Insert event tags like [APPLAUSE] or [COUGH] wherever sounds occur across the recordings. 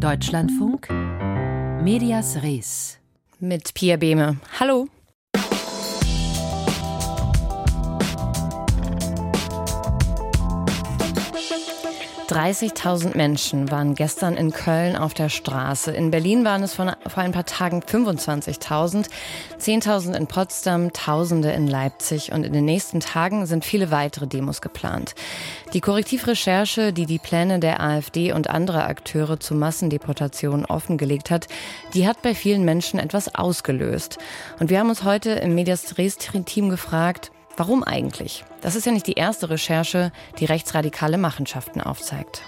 Deutschlandfunk Medias Res mit Pia Behme. Hallo. 30.000 Menschen waren gestern in Köln auf der Straße. In Berlin waren es vor ein paar Tagen 25.000, 10.000 in Potsdam, Tausende in Leipzig und in den nächsten Tagen sind viele weitere Demos geplant. Die Korrektivrecherche, die die Pläne der AfD und anderer Akteure zu Massendeportationen offengelegt hat, die hat bei vielen Menschen etwas ausgelöst. Und wir haben uns heute im Medias Dresden-Team gefragt, Warum eigentlich? Das ist ja nicht die erste Recherche, die rechtsradikale Machenschaften aufzeigt.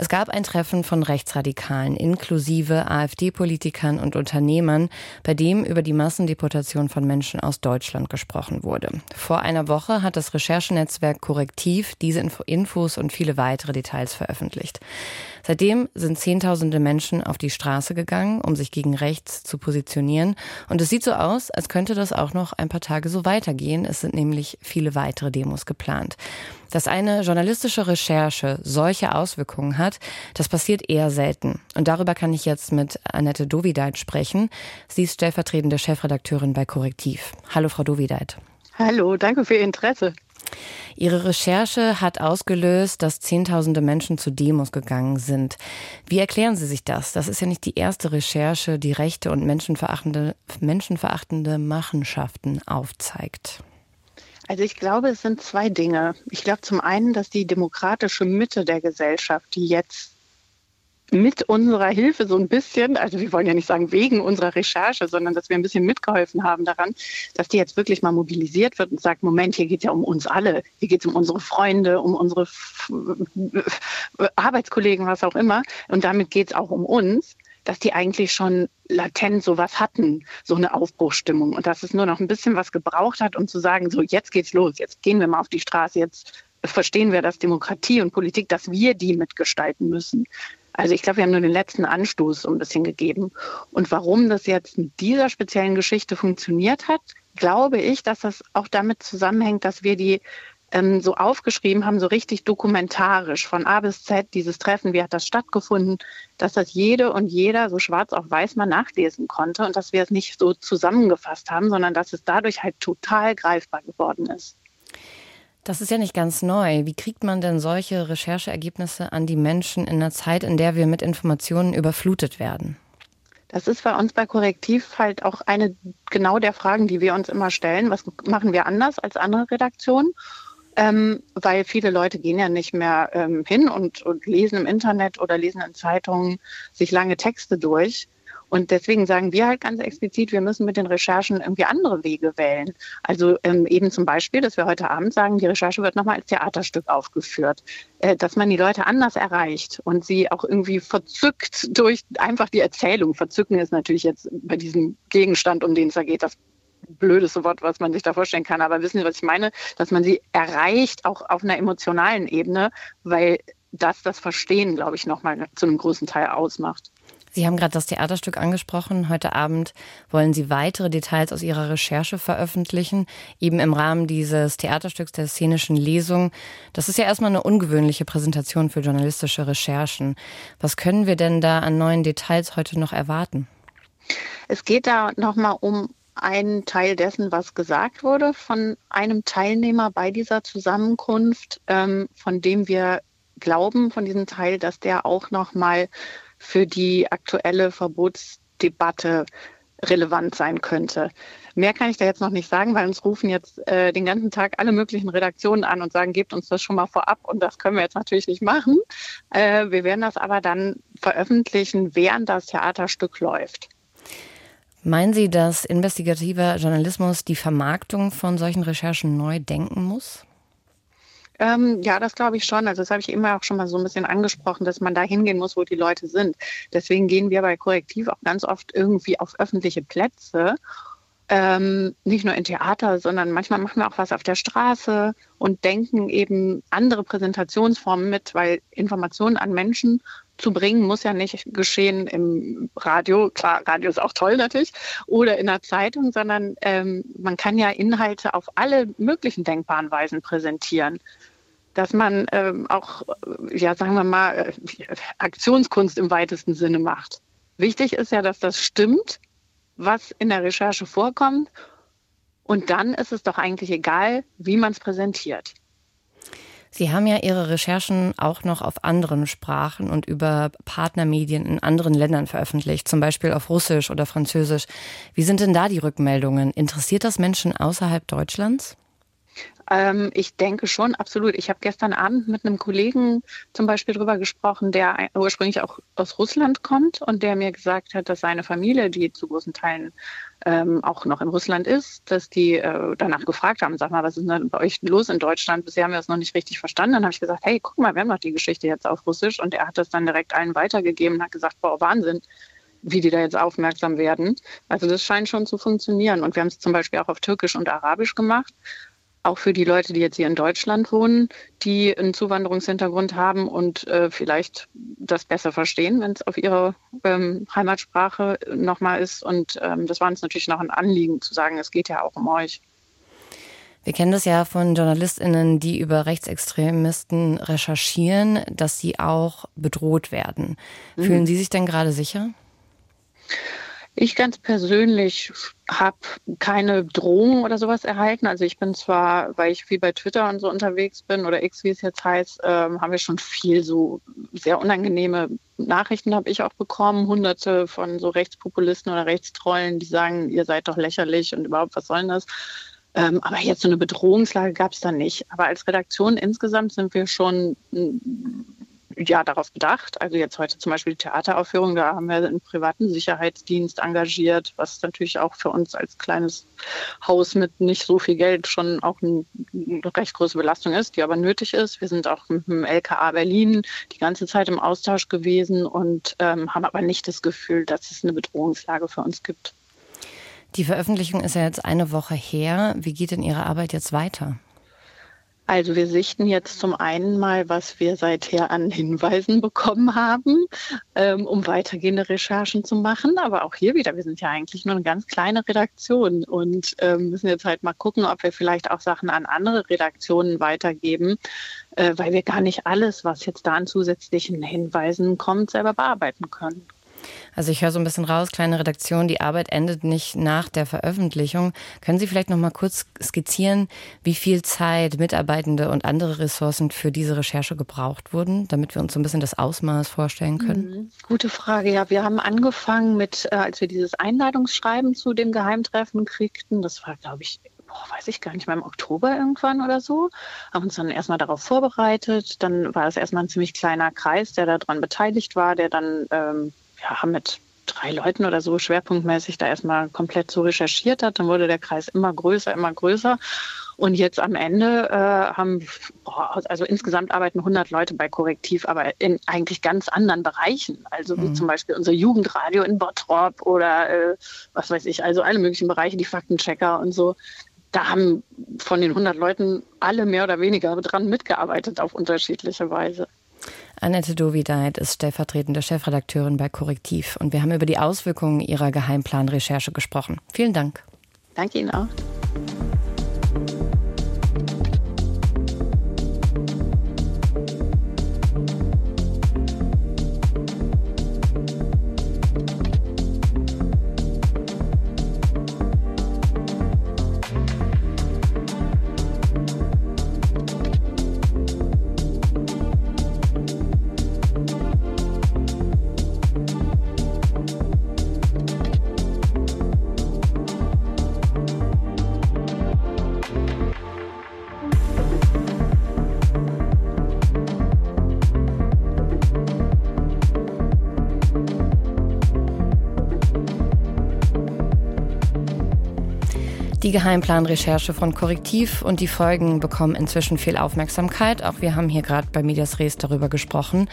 Es gab ein Treffen von Rechtsradikalen inklusive AfD-Politikern und Unternehmern, bei dem über die Massendeportation von Menschen aus Deutschland gesprochen wurde. Vor einer Woche hat das Recherchenetzwerk Korrektiv diese Infos und viele weitere Details veröffentlicht. Seitdem sind Zehntausende Menschen auf die Straße gegangen, um sich gegen rechts zu positionieren. Und es sieht so aus, als könnte das auch noch ein paar Tage so weitergehen. Es sind nämlich viele weitere Demos geplant. Dass eine journalistische Recherche solche Auswirkungen hat, das passiert eher selten. Und darüber kann ich jetzt mit Annette Dovideit sprechen. Sie ist stellvertretende Chefredakteurin bei Korrektiv. Hallo, Frau Dovideit. Hallo, danke für Ihr Interesse. Ihre Recherche hat ausgelöst, dass Zehntausende Menschen zu Demos gegangen sind. Wie erklären Sie sich das? Das ist ja nicht die erste Recherche, die rechte und menschenverachtende, menschenverachtende Machenschaften aufzeigt. Also ich glaube, es sind zwei Dinge. Ich glaube zum einen, dass die demokratische Mitte der Gesellschaft, die jetzt mit unserer Hilfe so ein bisschen, also wir wollen ja nicht sagen wegen unserer Recherche, sondern dass wir ein bisschen mitgeholfen haben daran, dass die jetzt wirklich mal mobilisiert wird und sagt, Moment, hier geht es ja um uns alle, hier geht es um unsere Freunde, um unsere Arbeitskollegen, was auch immer. Und damit geht es auch um uns dass die eigentlich schon latent sowas hatten, so eine Aufbruchsstimmung und dass es nur noch ein bisschen was gebraucht hat, um zu sagen, so jetzt geht's los, jetzt gehen wir mal auf die Straße, jetzt verstehen wir, dass Demokratie und Politik, dass wir die mitgestalten müssen. Also ich glaube, wir haben nur den letzten Anstoß so ein bisschen gegeben. Und warum das jetzt mit dieser speziellen Geschichte funktioniert hat, glaube ich, dass das auch damit zusammenhängt, dass wir die ähm, so aufgeschrieben haben, so richtig dokumentarisch von A bis Z dieses Treffen, wie hat das stattgefunden, dass das jede und jeder so schwarz auf weiß mal nachlesen konnte und dass wir es nicht so zusammengefasst haben, sondern dass es dadurch halt total greifbar geworden ist. Das ist ja nicht ganz neu. Wie kriegt man denn solche Rechercheergebnisse an die Menschen in einer Zeit, in der wir mit Informationen überflutet werden? Das ist bei uns bei Korrektiv halt auch eine genau der Fragen, die wir uns immer stellen. Was machen wir anders als andere Redaktionen? ähm, weil viele Leute gehen ja nicht mehr ähm, hin und, und lesen im Internet oder lesen in Zeitungen sich lange Texte durch. Und deswegen sagen wir halt ganz explizit, wir müssen mit den Recherchen irgendwie andere Wege wählen. Also ähm, eben zum Beispiel, dass wir heute Abend sagen, die Recherche wird nochmal als Theaterstück aufgeführt, äh, dass man die Leute anders erreicht und sie auch irgendwie verzückt durch einfach die Erzählung. Verzücken ist natürlich jetzt bei diesem Gegenstand, um den es da geht, das blödeste Wort, was man sich da vorstellen kann. Aber wissen Sie, was ich meine? Dass man sie erreicht, auch auf einer emotionalen Ebene, weil das das Verstehen, glaube ich, nochmal zu einem großen Teil ausmacht. Sie haben gerade das Theaterstück angesprochen. Heute Abend wollen Sie weitere Details aus Ihrer Recherche veröffentlichen, eben im Rahmen dieses Theaterstücks der szenischen Lesung. Das ist ja erstmal eine ungewöhnliche Präsentation für journalistische Recherchen. Was können wir denn da an neuen Details heute noch erwarten? Es geht da nochmal um ein Teil dessen, was gesagt wurde von einem Teilnehmer bei dieser Zusammenkunft, ähm, von dem wir glauben, von diesem Teil, dass der auch nochmal für die aktuelle Verbotsdebatte relevant sein könnte. Mehr kann ich da jetzt noch nicht sagen, weil uns rufen jetzt äh, den ganzen Tag alle möglichen Redaktionen an und sagen, gebt uns das schon mal vorab und das können wir jetzt natürlich nicht machen. Äh, wir werden das aber dann veröffentlichen, während das Theaterstück läuft. Meinen Sie, dass investigativer Journalismus die Vermarktung von solchen Recherchen neu denken muss? Ähm, ja, das glaube ich schon. Also das habe ich immer auch schon mal so ein bisschen angesprochen, dass man da hingehen muss, wo die Leute sind. Deswegen gehen wir bei Korrektiv auch ganz oft irgendwie auf öffentliche Plätze. Ähm, nicht nur in Theater, sondern manchmal machen wir auch was auf der Straße und denken eben andere Präsentationsformen mit, weil Informationen an Menschen zu bringen, muss ja nicht geschehen im Radio, klar, Radio ist auch toll natürlich, oder in der Zeitung, sondern ähm, man kann ja Inhalte auf alle möglichen denkbaren Weisen präsentieren. Dass man ähm, auch, ja, sagen wir mal, äh, Aktionskunst im weitesten Sinne macht. Wichtig ist ja, dass das stimmt, was in der Recherche vorkommt. Und dann ist es doch eigentlich egal, wie man es präsentiert. Sie haben ja Ihre Recherchen auch noch auf anderen Sprachen und über Partnermedien in anderen Ländern veröffentlicht, zum Beispiel auf Russisch oder Französisch. Wie sind denn da die Rückmeldungen? Interessiert das Menschen außerhalb Deutschlands? Ähm, ich denke schon, absolut. Ich habe gestern Abend mit einem Kollegen zum Beispiel darüber gesprochen, der ursprünglich auch aus Russland kommt und der mir gesagt hat, dass seine Familie, die zu großen Teilen ähm, auch noch in Russland ist, dass die äh, danach gefragt haben, sag mal, was ist denn bei euch los in Deutschland? Bisher haben wir das noch nicht richtig verstanden. Dann habe ich gesagt, hey, guck mal, wir haben doch die Geschichte jetzt auf Russisch und er hat das dann direkt allen weitergegeben und hat gesagt, boah, Wahnsinn wie die da jetzt aufmerksam werden. Also das scheint schon zu funktionieren. Und wir haben es zum Beispiel auch auf Türkisch und Arabisch gemacht auch für die Leute, die jetzt hier in Deutschland wohnen, die einen Zuwanderungshintergrund haben und äh, vielleicht das besser verstehen, wenn es auf ihre ähm, Heimatsprache nochmal ist. Und ähm, das war uns natürlich noch ein Anliegen zu sagen, es geht ja auch um euch. Wir kennen das ja von JournalistInnen, die über Rechtsextremisten recherchieren, dass sie auch bedroht werden. Mhm. Fühlen Sie sich denn gerade sicher? Ich ganz persönlich habe keine Drohung oder sowas erhalten. Also ich bin zwar, weil ich viel bei Twitter und so unterwegs bin oder X, wie es jetzt heißt, ähm, haben wir schon viel so sehr unangenehme Nachrichten habe ich auch bekommen. Hunderte von so Rechtspopulisten oder Rechtstrollen, die sagen, ihr seid doch lächerlich und überhaupt, was soll denn das? Ähm, aber jetzt so eine Bedrohungslage gab es da nicht. Aber als Redaktion insgesamt sind wir schon ja darauf bedacht. Also jetzt heute zum Beispiel die Theateraufführung, da haben wir einen privaten Sicherheitsdienst engagiert, was natürlich auch für uns als kleines Haus mit nicht so viel Geld schon auch eine recht große Belastung ist, die aber nötig ist. Wir sind auch mit dem LKA Berlin die ganze Zeit im Austausch gewesen und ähm, haben aber nicht das Gefühl, dass es eine Bedrohungslage für uns gibt. Die Veröffentlichung ist ja jetzt eine Woche her. Wie geht denn Ihre Arbeit jetzt weiter? Also wir sichten jetzt zum einen mal, was wir seither an Hinweisen [LAUGHS] bekommen haben, ähm, um weitergehende Recherchen zu machen. Aber auch hier wieder, wir sind ja eigentlich nur eine ganz kleine Redaktion und ähm, müssen jetzt halt mal gucken, ob wir vielleicht auch Sachen an andere Redaktionen weitergeben, äh, weil wir gar nicht alles, was jetzt da an zusätzlichen Hinweisen kommt, selber bearbeiten können. Also ich höre so ein bisschen raus, kleine Redaktion, die Arbeit endet nicht nach der Veröffentlichung. Können Sie vielleicht noch mal kurz skizzieren, wie viel Zeit Mitarbeitende und andere Ressourcen für diese Recherche gebraucht wurden, damit wir uns so ein bisschen das Ausmaß vorstellen können? Mhm. Gute Frage. Ja, wir haben angefangen mit, äh, als wir dieses Einladungsschreiben zu dem Geheimtreffen kriegten. Das war, glaube ich, boah, weiß ich gar nicht mal, im Oktober irgendwann oder so, haben uns dann erstmal darauf vorbereitet. Dann war es erstmal ein ziemlich kleiner Kreis, der daran beteiligt war, der dann ähm, ja, mit drei Leuten oder so schwerpunktmäßig da erstmal komplett so recherchiert hat. Dann wurde der Kreis immer größer, immer größer. Und jetzt am Ende äh, haben, boah, also insgesamt arbeiten 100 Leute bei Korrektiv, aber in eigentlich ganz anderen Bereichen. Also wie mhm. zum Beispiel unser Jugendradio in Bottrop oder äh, was weiß ich, also alle möglichen Bereiche, die Faktenchecker und so. Da haben von den 100 Leuten alle mehr oder weniger dran mitgearbeitet auf unterschiedliche Weise. Annette Dovideit ist stellvertretende Chefredakteurin bei Korrektiv und wir haben über die Auswirkungen ihrer Geheimplanrecherche gesprochen. Vielen Dank. Danke Ihnen auch. Die Geheimplanrecherche von Korrektiv und die Folgen bekommen inzwischen viel Aufmerksamkeit. Auch wir haben hier gerade bei Medias Res darüber gesprochen.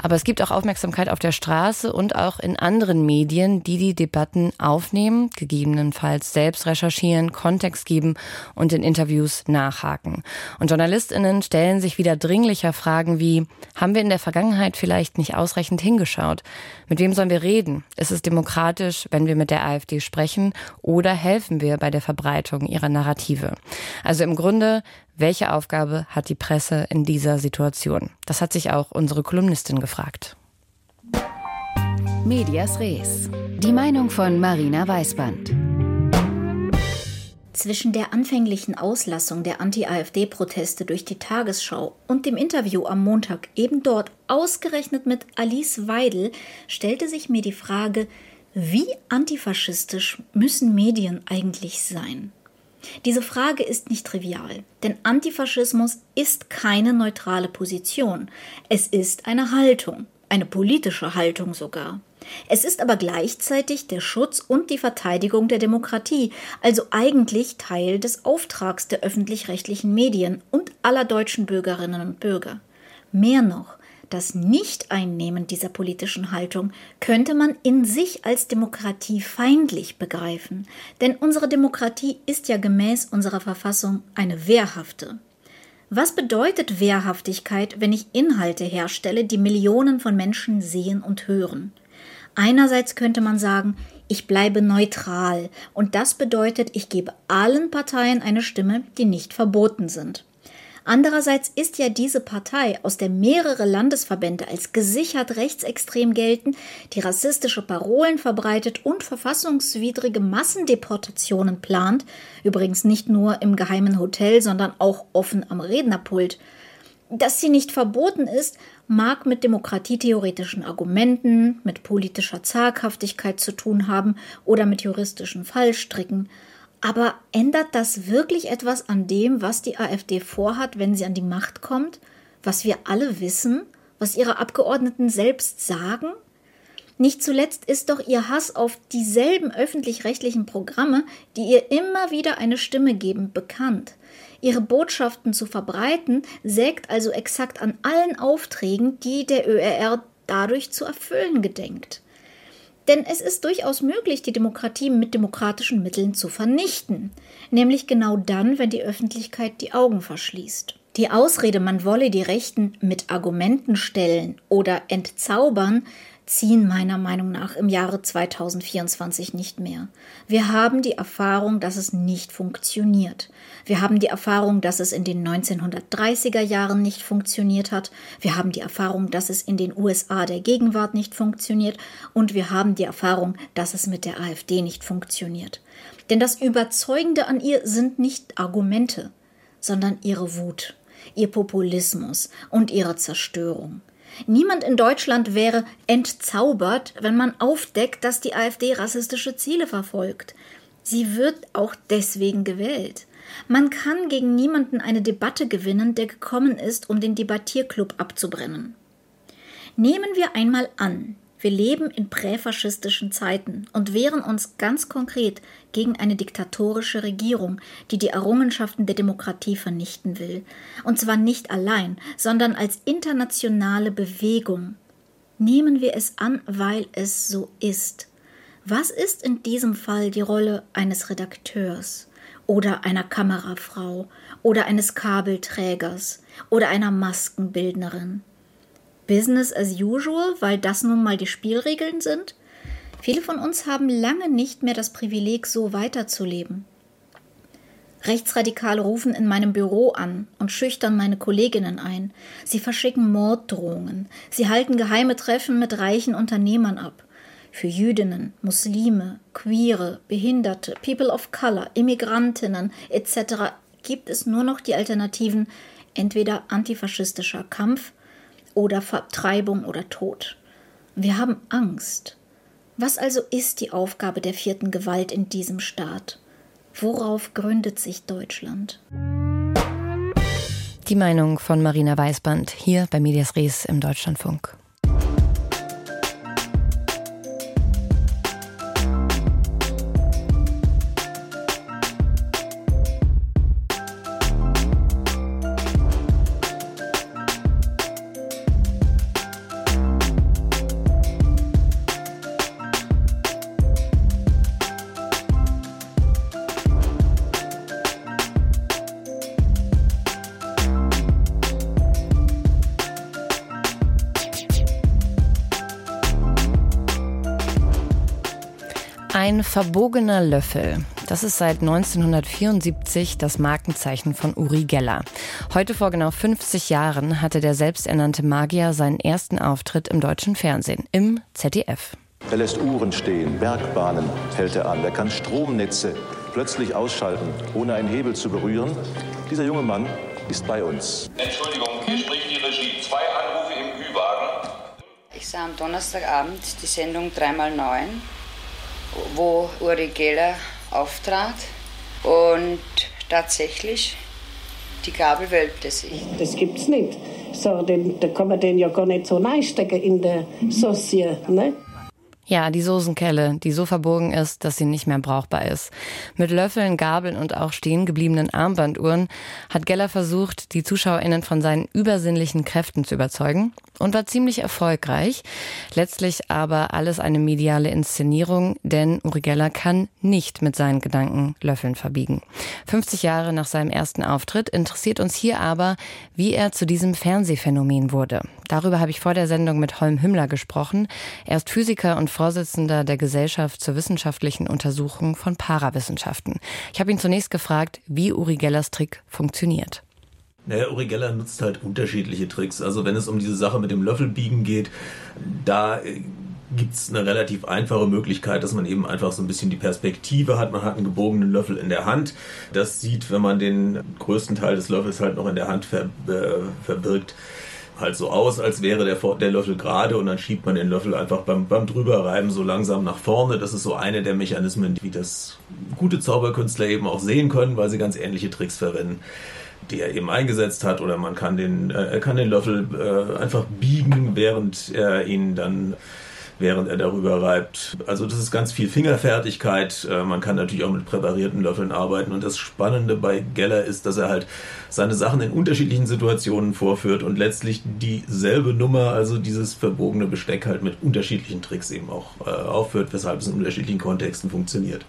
Aber es gibt auch Aufmerksamkeit auf der Straße und auch in anderen Medien, die die Debatten aufnehmen, gegebenenfalls selbst recherchieren, Kontext geben und in Interviews nachhaken. Und JournalistInnen stellen sich wieder dringlicher Fragen wie, haben wir in der Vergangenheit vielleicht nicht ausreichend hingeschaut? Mit wem sollen wir reden? Ist es demokratisch, wenn wir mit der AfD sprechen? Oder helfen wir bei der Verbreitung ihrer Narrative. Also im Grunde, welche Aufgabe hat die Presse in dieser Situation? Das hat sich auch unsere Kolumnistin gefragt. Medias Res. Die Meinung von Marina Weißband. Zwischen der anfänglichen Auslassung der Anti-AfD-Proteste durch die Tagesschau und dem Interview am Montag eben dort ausgerechnet mit Alice Weidel stellte sich mir die Frage, wie antifaschistisch müssen Medien eigentlich sein? Diese Frage ist nicht trivial, denn Antifaschismus ist keine neutrale Position. Es ist eine Haltung, eine politische Haltung sogar. Es ist aber gleichzeitig der Schutz und die Verteidigung der Demokratie, also eigentlich Teil des Auftrags der öffentlich-rechtlichen Medien und aller deutschen Bürgerinnen und Bürger. Mehr noch, das Nicht-Einnehmen dieser politischen Haltung könnte man in sich als Demokratie feindlich begreifen, denn unsere Demokratie ist ja gemäß unserer Verfassung eine wehrhafte. Was bedeutet Wehrhaftigkeit, wenn ich Inhalte herstelle, die Millionen von Menschen sehen und hören? Einerseits könnte man sagen, ich bleibe neutral und das bedeutet, ich gebe allen Parteien eine Stimme, die nicht verboten sind. Andererseits ist ja diese Partei, aus der mehrere Landesverbände als gesichert rechtsextrem gelten, die rassistische Parolen verbreitet und verfassungswidrige Massendeportationen plant, übrigens nicht nur im geheimen Hotel, sondern auch offen am Rednerpult. Dass sie nicht verboten ist, mag mit demokratietheoretischen Argumenten, mit politischer Zaghaftigkeit zu tun haben oder mit juristischen Fallstricken. Aber ändert das wirklich etwas an dem, was die AfD vorhat, wenn sie an die Macht kommt? Was wir alle wissen? Was ihre Abgeordneten selbst sagen? Nicht zuletzt ist doch ihr Hass auf dieselben öffentlich-rechtlichen Programme, die ihr immer wieder eine Stimme geben, bekannt. Ihre Botschaften zu verbreiten, sägt also exakt an allen Aufträgen, die der ÖRR dadurch zu erfüllen gedenkt. Denn es ist durchaus möglich, die Demokratie mit demokratischen Mitteln zu vernichten, nämlich genau dann, wenn die Öffentlichkeit die Augen verschließt. Die Ausrede, man wolle die Rechten mit Argumenten stellen oder entzaubern, ziehen meiner Meinung nach im Jahre 2024 nicht mehr. Wir haben die Erfahrung, dass es nicht funktioniert. Wir haben die Erfahrung, dass es in den 1930er Jahren nicht funktioniert hat. Wir haben die Erfahrung, dass es in den USA der Gegenwart nicht funktioniert. Und wir haben die Erfahrung, dass es mit der AfD nicht funktioniert. Denn das Überzeugende an ihr sind nicht Argumente, sondern ihre Wut, ihr Populismus und ihre Zerstörung. Niemand in Deutschland wäre entzaubert, wenn man aufdeckt, dass die AfD rassistische Ziele verfolgt. Sie wird auch deswegen gewählt. Man kann gegen niemanden eine Debatte gewinnen, der gekommen ist, um den Debattierclub abzubrennen. Nehmen wir einmal an, wir leben in präfaschistischen Zeiten und wehren uns ganz konkret gegen eine diktatorische Regierung, die die Errungenschaften der Demokratie vernichten will. Und zwar nicht allein, sondern als internationale Bewegung. Nehmen wir es an, weil es so ist. Was ist in diesem Fall die Rolle eines Redakteurs oder einer Kamerafrau oder eines Kabelträgers oder einer Maskenbildnerin? Business as usual, weil das nun mal die Spielregeln sind? Viele von uns haben lange nicht mehr das Privileg, so weiterzuleben. Rechtsradikale rufen in meinem Büro an und schüchtern meine Kolleginnen ein. Sie verschicken Morddrohungen. Sie halten geheime Treffen mit reichen Unternehmern ab. Für Jüdinnen, Muslime, Queere, Behinderte, People of Color, Immigrantinnen etc. gibt es nur noch die Alternativen entweder antifaschistischer Kampf oder Vertreibung oder Tod. Wir haben Angst. Was also ist die Aufgabe der vierten Gewalt in diesem Staat? Worauf gründet sich Deutschland? Die Meinung von Marina Weißband hier bei Medias Res im Deutschlandfunk. Ein verbogener Löffel. Das ist seit 1974 das Markenzeichen von Uri Geller. Heute vor genau 50 Jahren hatte der selbsternannte Magier seinen ersten Auftritt im deutschen Fernsehen, im ZDF. Er lässt Uhren stehen, Bergbahnen hält er an. Er kann Stromnetze plötzlich ausschalten, ohne einen Hebel zu berühren. Dieser junge Mann ist bei uns. Entschuldigung, hier spricht die Regie. Zwei Anrufe im Ü-Wagen. Ich sah am Donnerstagabend die Sendung 3x9, wo Uri Geller auftrat und tatsächlich die Gabel wölbte sich. Das gibt's nicht. So, den, da kann man den ja gar nicht so reinstecken in der Sauce, ne? Ja, die Soßenkelle, die so verbogen ist, dass sie nicht mehr brauchbar ist. Mit Löffeln, Gabeln und auch stehen gebliebenen Armbanduhren hat Geller versucht, die ZuschauerInnen von seinen übersinnlichen Kräften zu überzeugen und war ziemlich erfolgreich. Letztlich aber alles eine mediale Inszenierung, denn Uri Geller kann nicht mit seinen Gedanken Löffeln verbiegen. 50 Jahre nach seinem ersten Auftritt interessiert uns hier aber, wie er zu diesem Fernsehphänomen wurde. Darüber habe ich vor der Sendung mit Holm Hümmler gesprochen. Er ist Physiker und Vorsitzender der Gesellschaft zur wissenschaftlichen Untersuchung von Parawissenschaften. Ich habe ihn zunächst gefragt, wie Uri Gellers Trick funktioniert. Naja, Uri Geller nutzt halt unterschiedliche Tricks. Also wenn es um diese Sache mit dem Löffelbiegen geht, da äh, gibt es eine relativ einfache Möglichkeit, dass man eben einfach so ein bisschen die Perspektive hat. Man hat einen gebogenen Löffel in der Hand. Das sieht, wenn man den größten Teil des Löffels halt noch in der Hand ver, äh, verbirgt, halt so aus, als wäre der, der Löffel gerade und dann schiebt man den Löffel einfach beim, beim drüberreiben so langsam nach vorne. Das ist so eine der Mechanismen, wie das gute Zauberkünstler eben auch sehen können, weil sie ganz ähnliche Tricks verwenden die er eben eingesetzt hat, oder man kann den, äh, kann den Löffel äh, einfach biegen, während er ihn dann während er darüber reibt. Also das ist ganz viel Fingerfertigkeit. Äh, man kann natürlich auch mit präparierten Löffeln arbeiten. Und das Spannende bei Geller ist, dass er halt seine Sachen in unterschiedlichen Situationen vorführt und letztlich dieselbe Nummer, also dieses verbogene Besteck halt mit unterschiedlichen Tricks eben auch äh, aufführt, weshalb es in unterschiedlichen Kontexten funktioniert.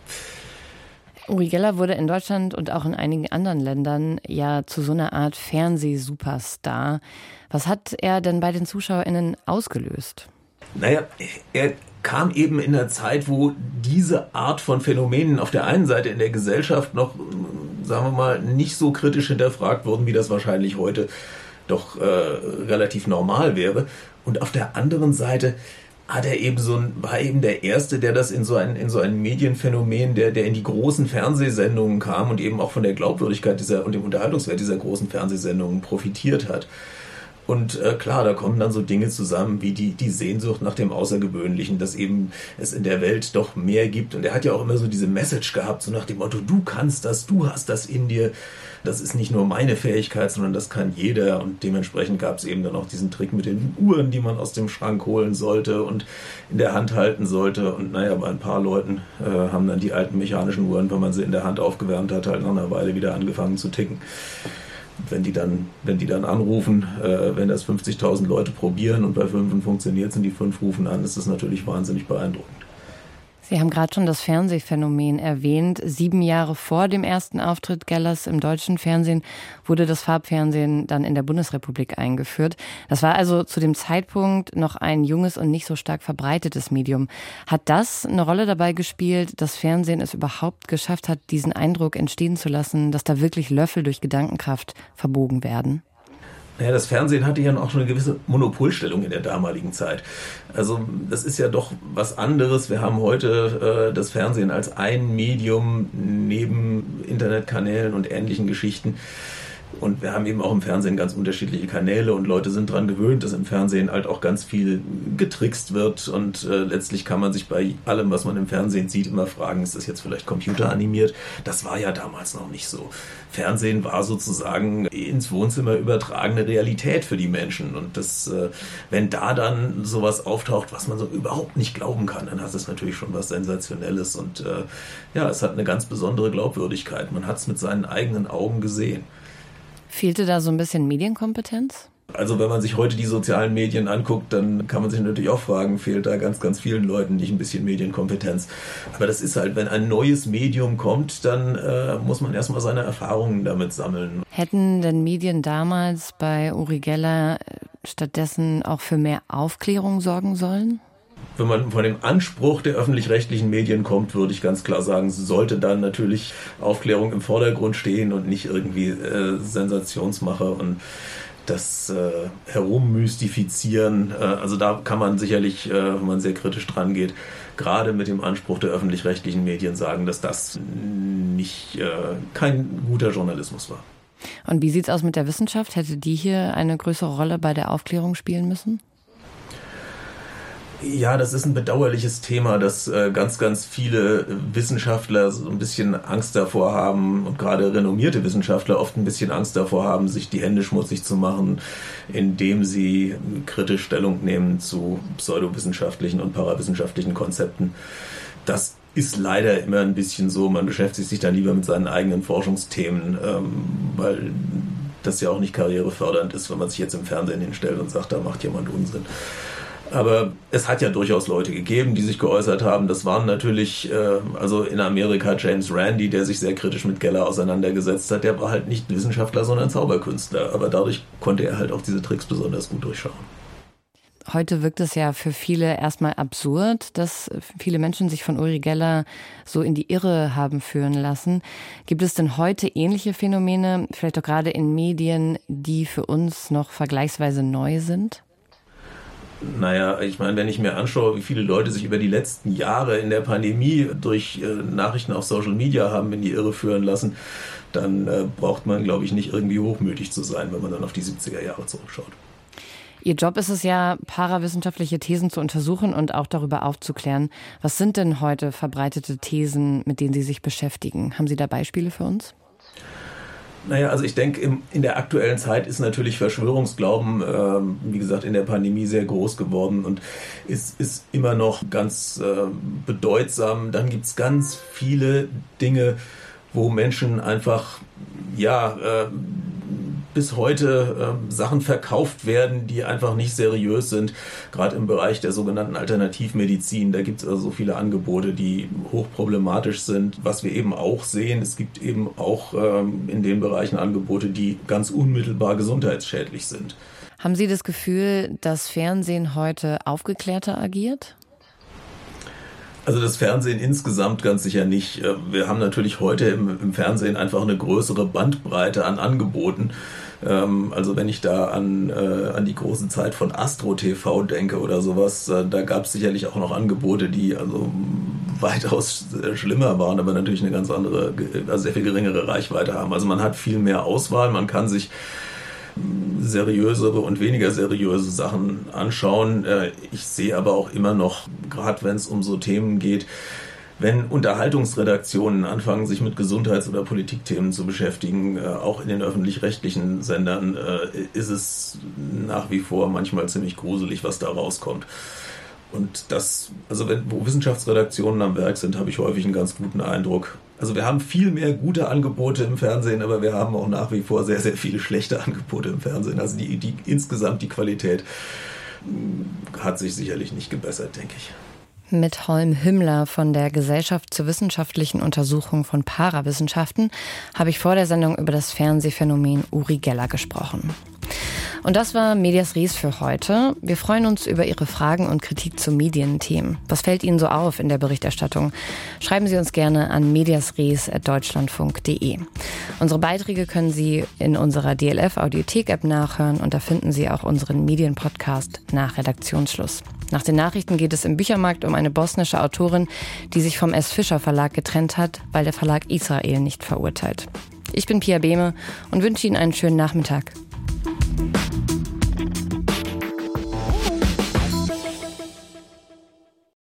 Uri Geller wurde in Deutschland und auch in einigen anderen Ländern ja zu so einer Art Fernsehsuperstar. Was hat er denn bei den ZuschauerInnen ausgelöst? Naja, er kam eben in einer Zeit, wo diese Art von Phänomenen auf der einen Seite in der Gesellschaft noch, sagen wir mal, nicht so kritisch hinterfragt wurden, wie das wahrscheinlich heute doch äh, relativ normal wäre. Und auf der anderen Seite hat er eben so ein, war eben der Erste, der das in so ein, in so ein Medienphänomen, der, der in die großen Fernsehsendungen kam und eben auch von der Glaubwürdigkeit dieser und dem Unterhaltungswert dieser großen Fernsehsendungen profitiert hat. Und äh, klar, da kommen dann so Dinge zusammen wie die, die Sehnsucht nach dem Außergewöhnlichen, dass eben es in der Welt doch mehr gibt. Und er hat ja auch immer so diese Message gehabt, so nach dem Motto, du kannst das, du hast das in dir. Das ist nicht nur meine Fähigkeit, sondern das kann jeder. Und dementsprechend gab es eben dann auch diesen Trick mit den Uhren, die man aus dem Schrank holen sollte und in der Hand halten sollte. Und naja, bei ein paar Leuten äh, haben dann die alten mechanischen Uhren, wenn man sie in der Hand aufgewärmt hat, halt nach einer Weile wieder angefangen zu ticken wenn die dann, wenn die dann anrufen, äh, wenn das 50.000 Leute probieren und bei fünf funktioniert, sind die fünf rufen an, ist das natürlich wahnsinnig beeindruckend. Sie haben gerade schon das Fernsehphänomen erwähnt. Sieben Jahre vor dem ersten Auftritt Gellers im deutschen Fernsehen wurde das Farbfernsehen dann in der Bundesrepublik eingeführt. Das war also zu dem Zeitpunkt noch ein junges und nicht so stark verbreitetes Medium. Hat das eine Rolle dabei gespielt, dass Fernsehen es überhaupt geschafft hat, diesen Eindruck entstehen zu lassen, dass da wirklich Löffel durch Gedankenkraft verbogen werden? Naja, das Fernsehen hatte ja auch schon eine gewisse Monopolstellung in der damaligen Zeit. Also das ist ja doch was anderes. Wir haben heute äh, das Fernsehen als ein Medium neben Internetkanälen und ähnlichen Geschichten und wir haben eben auch im Fernsehen ganz unterschiedliche Kanäle und Leute sind daran gewöhnt, dass im Fernsehen halt auch ganz viel getrickst wird und äh, letztlich kann man sich bei allem, was man im Fernsehen sieht, immer fragen, ist das jetzt vielleicht computeranimiert? Das war ja damals noch nicht so. Fernsehen war sozusagen ins Wohnzimmer übertragene Realität für die Menschen und das, äh, wenn da dann sowas auftaucht, was man so überhaupt nicht glauben kann, dann hat es natürlich schon was Sensationelles und äh, ja, es hat eine ganz besondere Glaubwürdigkeit. Man hat es mit seinen eigenen Augen gesehen. Fehlte da so ein bisschen Medienkompetenz? Also wenn man sich heute die sozialen Medien anguckt, dann kann man sich natürlich auch fragen, fehlt da ganz, ganz vielen Leuten nicht ein bisschen Medienkompetenz. Aber das ist halt, wenn ein neues Medium kommt, dann äh, muss man erstmal seine Erfahrungen damit sammeln. Hätten denn Medien damals bei Uri Geller äh, stattdessen auch für mehr Aufklärung sorgen sollen? Wenn man von dem Anspruch der öffentlich-rechtlichen Medien kommt, würde ich ganz klar sagen, sollte dann natürlich Aufklärung im Vordergrund stehen und nicht irgendwie äh, Sensationsmache und das äh, Herummystifizieren. Äh, also da kann man sicherlich, äh, wenn man sehr kritisch dran geht, gerade mit dem Anspruch der öffentlich-rechtlichen Medien sagen, dass das nicht äh, kein guter Journalismus war. Und wie sieht es aus mit der Wissenschaft? Hätte die hier eine größere Rolle bei der Aufklärung spielen müssen? Ja, das ist ein bedauerliches Thema, dass äh, ganz, ganz viele Wissenschaftler so ein bisschen Angst davor haben und gerade renommierte Wissenschaftler oft ein bisschen Angst davor haben, sich die Hände schmutzig zu machen, indem sie kritisch Stellung nehmen zu pseudowissenschaftlichen und parawissenschaftlichen Konzepten. Das ist leider immer ein bisschen so. Man beschäftigt sich da lieber mit seinen eigenen Forschungsthemen, ähm, weil das ja auch nicht karrierefördernd ist, wenn man sich jetzt im Fernsehen hinstellt und sagt, da macht jemand Unsinn. Aber es hat ja durchaus Leute gegeben, die sich geäußert haben. Das waren natürlich, äh, also in Amerika James Randi, der sich sehr kritisch mit Geller auseinandergesetzt hat. Der war halt nicht Wissenschaftler, sondern Zauberkünstler. Aber dadurch konnte er halt auch diese Tricks besonders gut durchschauen. Heute wirkt es ja für viele erstmal absurd, dass viele Menschen sich von Uri Geller so in die Irre haben führen lassen. Gibt es denn heute ähnliche Phänomene, vielleicht auch gerade in Medien, die für uns noch vergleichsweise neu sind? Naja, ich meine, wenn ich mir anschaue, wie viele Leute sich über die letzten Jahre in der Pandemie durch äh, Nachrichten auf Social Media haben in die Irre führen lassen, dann äh, braucht man, glaube ich, nicht irgendwie hochmütig zu sein, wenn man dann auf die 70er Jahre zurückschaut. Ihr Job ist es ja, parawissenschaftliche Thesen zu untersuchen und auch darüber aufzuklären. Was sind denn heute verbreitete Thesen, mit denen Sie sich beschäftigen? Haben Sie da Beispiele für uns? Naja, also ich denke, in der aktuellen Zeit ist natürlich Verschwörungsglauben, ähm, wie gesagt, in der Pandemie sehr groß geworden und ist, ist immer noch ganz äh, bedeutsam. Dann gibt es ganz viele Dinge, wo Menschen einfach, ja, äh, bis heute äh, Sachen verkauft werden, die einfach nicht seriös sind. Gerade im Bereich der sogenannten Alternativmedizin, da gibt es also so viele Angebote, die hochproblematisch sind. Was wir eben auch sehen, es gibt eben auch ähm, in den Bereichen Angebote, die ganz unmittelbar gesundheitsschädlich sind. Haben Sie das Gefühl, dass Fernsehen heute aufgeklärter agiert? Also das Fernsehen insgesamt ganz sicher nicht. Äh, wir haben natürlich heute im, im Fernsehen einfach eine größere Bandbreite an Angeboten. Ähm, also wenn ich da an, äh, an die große Zeit von Astro TV denke oder sowas, äh, da gab es sicherlich auch noch Angebote, die also weitaus schlimmer waren, aber natürlich eine ganz andere, also sehr viel geringere Reichweite haben. Also man hat viel mehr Auswahl, man kann sich seriösere und weniger seriöse Sachen anschauen. Äh, ich sehe aber auch immer noch, gerade wenn es um so Themen geht, wenn Unterhaltungsredaktionen anfangen, sich mit Gesundheits- oder Politikthemen zu beschäftigen, äh, auch in den öffentlich-rechtlichen Sendern, äh, ist es nach wie vor manchmal ziemlich gruselig, was da rauskommt. Und das, also wenn, wo Wissenschaftsredaktionen am Werk sind, habe ich häufig einen ganz guten Eindruck. Also wir haben viel mehr gute Angebote im Fernsehen, aber wir haben auch nach wie vor sehr, sehr viele schlechte Angebote im Fernsehen. Also die, die insgesamt die Qualität hm, hat sich sicherlich nicht gebessert, denke ich. Mit Holm Hümmler von der Gesellschaft zur wissenschaftlichen Untersuchung von Parawissenschaften habe ich vor der Sendung über das Fernsehphänomen Uri Geller gesprochen. Und das war Medias Res für heute. Wir freuen uns über Ihre Fragen und Kritik zu Medienthemen. Was fällt Ihnen so auf in der Berichterstattung? Schreiben Sie uns gerne an mediasres.deutschlandfunk.de. Unsere Beiträge können Sie in unserer DLF Audiothek App nachhören und da finden Sie auch unseren Medienpodcast nach Redaktionsschluss. Nach den Nachrichten geht es im Büchermarkt um eine bosnische Autorin, die sich vom S. Fischer Verlag getrennt hat, weil der Verlag Israel nicht verurteilt. Ich bin Pia Behme und wünsche Ihnen einen schönen Nachmittag.